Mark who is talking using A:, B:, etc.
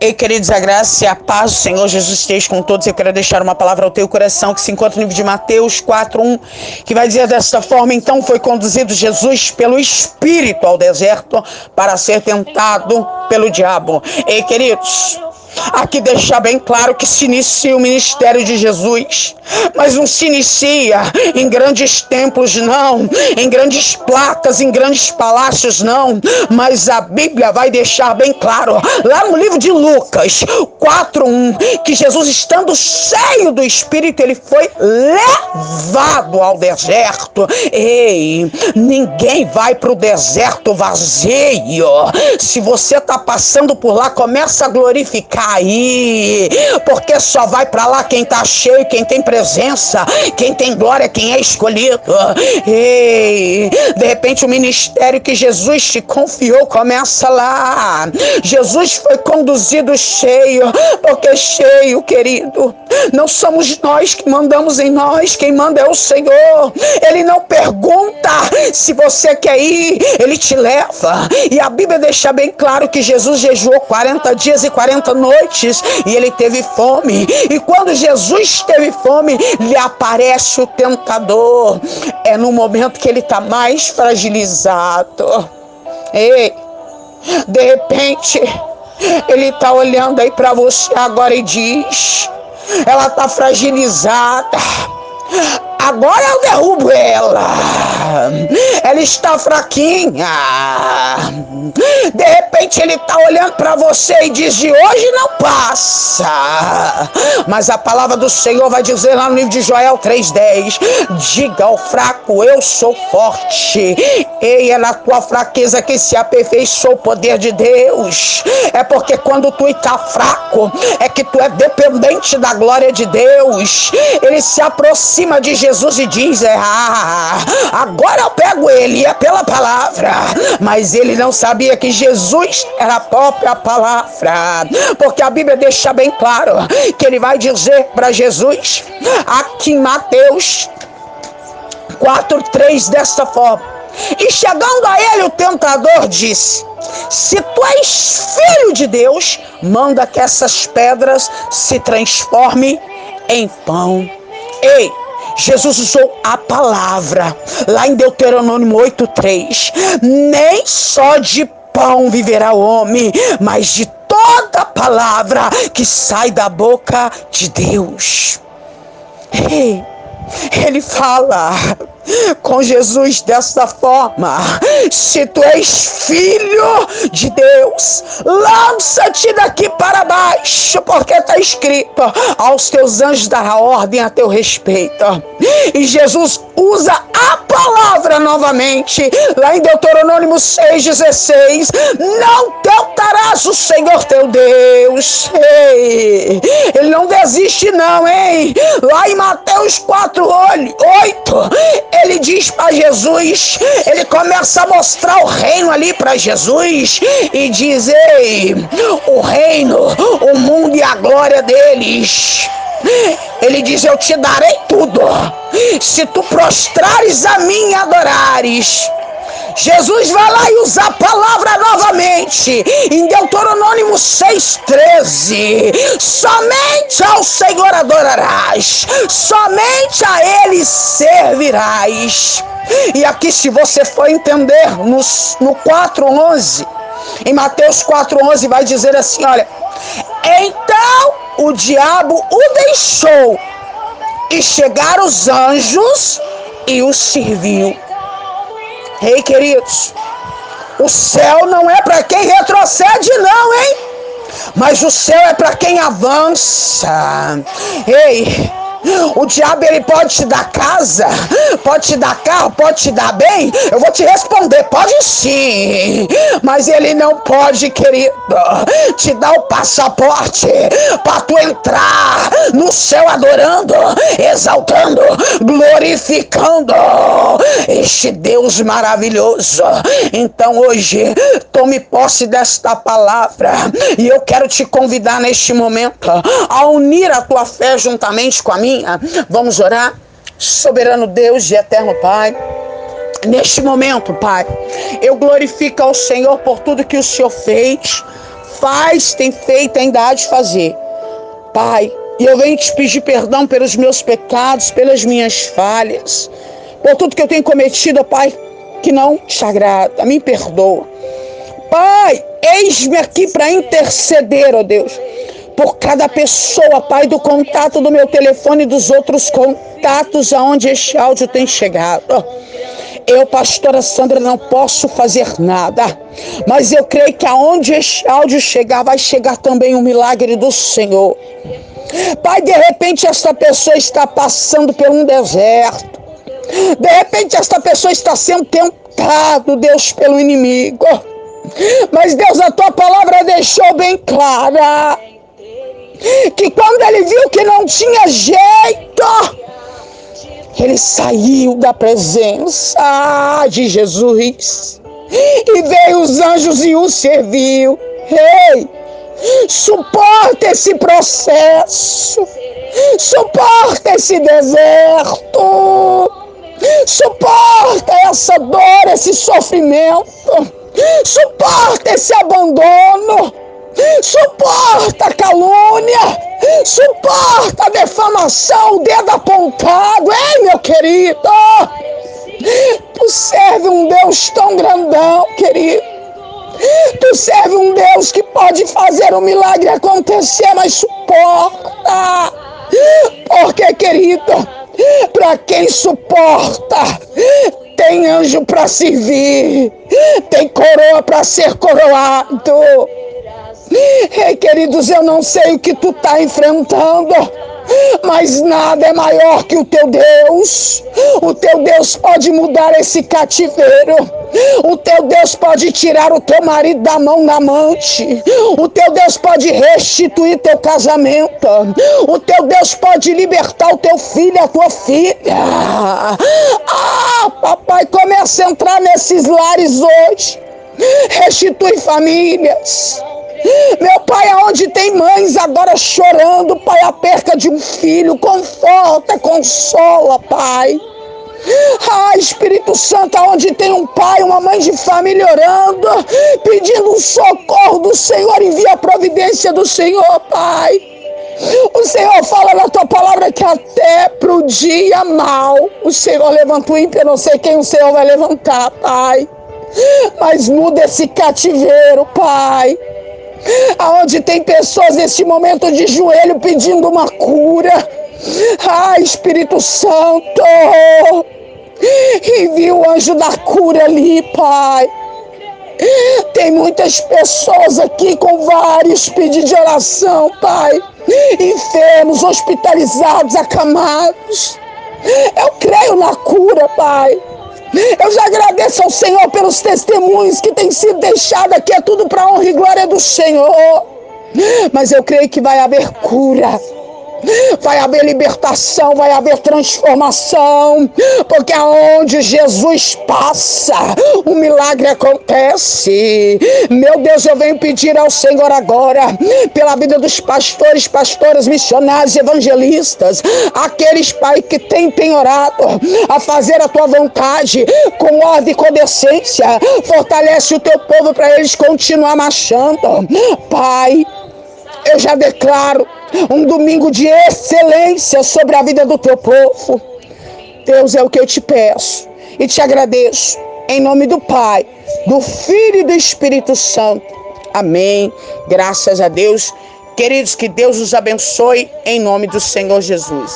A: Ei, queridos, a graça e a paz do Senhor Jesus esteja com todos. Eu quero deixar uma palavra ao teu coração que se encontra no livro de Mateus 4:1, que vai dizer desta forma: Então foi conduzido Jesus pelo Espírito ao deserto para ser tentado pelo diabo. Ei, queridos, Aqui deixa bem claro que se inicia o ministério de Jesus, mas não se inicia em grandes templos, não, em grandes placas, em grandes palácios, não, mas a Bíblia vai deixar bem claro, lá no livro de Lucas 4:1, que Jesus, estando cheio do Espírito, ele foi levado ao deserto. Ei, ninguém vai para o deserto vazio. Se você está passando por lá, começa a glorificar cair, porque só vai para lá quem tá cheio, quem tem presença, quem tem glória, quem é escolhido. Ei, de repente o ministério que Jesus te confiou começa lá. Jesus foi conduzido cheio, porque cheio, querido, não somos nós que mandamos em nós, quem manda é o Senhor. Ele não pergunta se você quer ir, ele te leva. E a Bíblia deixa bem claro que Jesus jejuou 40 dias e 40 noites e ele teve fome. E quando Jesus teve fome, lhe aparece o tentador. É no momento que ele está mais fragilizado. Ei, de repente, ele está olhando aí para você agora e diz: ela está fragilizada. Agora eu derrubo ela. Ela está fraquinha. Repente ele está olhando para você e diz: de hoje não passa. Mas a palavra do Senhor vai dizer lá no livro de Joel 3,10: Diga ao fraco, eu sou forte. Ei, é na tua fraqueza que se aperfeiçoa o poder de Deus. É porque quando tu está fraco, é que tu é dependente da glória de Deus. Ele se aproxima de Jesus e diz: é, ah, agora eu pego ele, é pela palavra. Mas ele não sabia que Jesus era a própria palavra, porque a Bíblia deixa bem claro que ele vai dizer para Jesus, aqui em Mateus 4:3 desta forma. E chegando a ele, o tentador disse: Se tu és filho de Deus, manda que essas pedras se transformem em pão. Ei, Jesus usou a palavra lá em Deuteronômio 8:3. Nem só de pão viverá o homem, mas de toda palavra que sai da boca de Deus. Ei, ele fala com Jesus dessa forma: se tu és filho de Deus, lança-te daqui para baixo, porque está escrito: aos teus anjos dará ordem a teu respeito. E Jesus usa a palavra novamente, lá em Deuteronômio 6,16: Não tentarás o Senhor teu Deus. Ei, ele não desiste, não, hein? Lá em Mateus 4, 8, ele diz para Jesus, ele começa a mostrar o reino ali para Jesus e diz: Ei, o reino, o mundo e a glória deles. Ele diz: Eu te darei tudo, se tu prostrares a mim e adorares. Jesus vai lá e usa a palavra novamente em Deuteronômio 6,13. Somente ao Senhor adorarás, somente a Ele servirás. E aqui, se você for entender, no, no 4,11, em Mateus 4,11 vai dizer assim: olha, então o diabo o deixou e chegaram os anjos e o serviu. Ei, queridos, o céu não é para quem retrocede, não, hein? Mas o céu é para quem avança. Ei, o diabo ele pode te dar casa, pode te dar carro, pode te dar bem. Eu vou te responder, pode sim. Mas ele não pode, querido, te dar o passaporte para tu entrar no céu adorando, exaltando, glorificando este Deus maravilhoso. Então hoje tome posse desta palavra e eu quero te convidar neste momento a unir a tua fé juntamente com a minha. Vamos orar. Soberano Deus e eterno Pai. Neste momento, Pai, eu glorifico ao Senhor por tudo que o Senhor fez faz, tem feito, ainda há de fazer. Pai, e eu venho te pedir perdão pelos meus pecados, pelas minhas falhas, por tudo que eu tenho cometido, Pai, que não te agrada. Me perdoa. Pai, eis-me aqui para interceder, ó Deus, por cada pessoa, Pai, do contato do meu telefone e dos outros contatos aonde este áudio tem chegado. Eu, pastora Sandra, não posso fazer nada, mas eu creio que aonde este áudio chegar, vai chegar também o milagre do Senhor. Pai, de repente esta pessoa está passando por um deserto. De repente esta pessoa está sendo tentado, Deus, pelo inimigo. Mas Deus, a tua palavra deixou bem clara que quando ele viu que não tinha jeito, ele saiu da presença de Jesus e veio os anjos e o serviu. Ei, suporta esse processo, suporta esse deserto, suporta essa dor, esse sofrimento, suporta esse abandono. Suporta a calúnia, suporta a defamação, o dedo apontado. Ei, meu querido, tu serve um Deus tão grandão, querido. Tu serve um Deus que pode fazer um milagre acontecer, mas suporta. Porque, querido, para quem suporta, tem anjo para servir, tem coroa para ser coroado. Ei, queridos, eu não sei o que tu está enfrentando, mas nada é maior que o teu Deus. O teu Deus pode mudar esse cativeiro. O teu Deus pode tirar o teu marido da mão da amante. O teu Deus pode restituir teu casamento. O teu Deus pode libertar o teu filho, a tua filha. Ah, papai, começa a entrar nesses lares hoje. Restitui famílias. Meu pai, aonde tem mães agora chorando, pai, a perca de um filho, conforta, consola, pai. Ah, Espírito Santo, aonde tem um pai, uma mãe de família orando, pedindo um socorro do Senhor, envia a providência do Senhor, Pai. O Senhor fala na tua palavra que até pro dia mal o Senhor levanta o ímpio, eu não sei quem o Senhor vai levantar, Pai. Mas muda esse cativeiro, Pai aonde tem pessoas neste momento de joelho pedindo uma cura. Ah, Espírito Santo, envia o anjo da cura ali, Pai. Tem muitas pessoas aqui com vários pedidos de oração, Pai. Enfermos, hospitalizados, acamados. Eu creio na cura, Pai. Eu já agradeço ao Senhor pelos testemunhos que têm sido deixados aqui. É tudo para honra e glória do Senhor. Mas eu creio que vai haver cura vai haver libertação, vai haver transformação, porque aonde Jesus passa, o milagre acontece. Meu Deus, eu venho pedir ao Senhor agora, pela vida dos pastores, pastoras, missionários, evangelistas, aqueles, Pai, que têm penhorado a fazer a tua vontade com ordem e com decência, fortalece o teu povo para eles continuar marchando. Pai, eu já declaro um domingo de excelência sobre a vida do teu povo. Deus é o que eu te peço e te agradeço. Em nome do Pai, do Filho e do Espírito Santo. Amém. Graças a Deus. Queridos, que Deus os abençoe em nome do Senhor Jesus.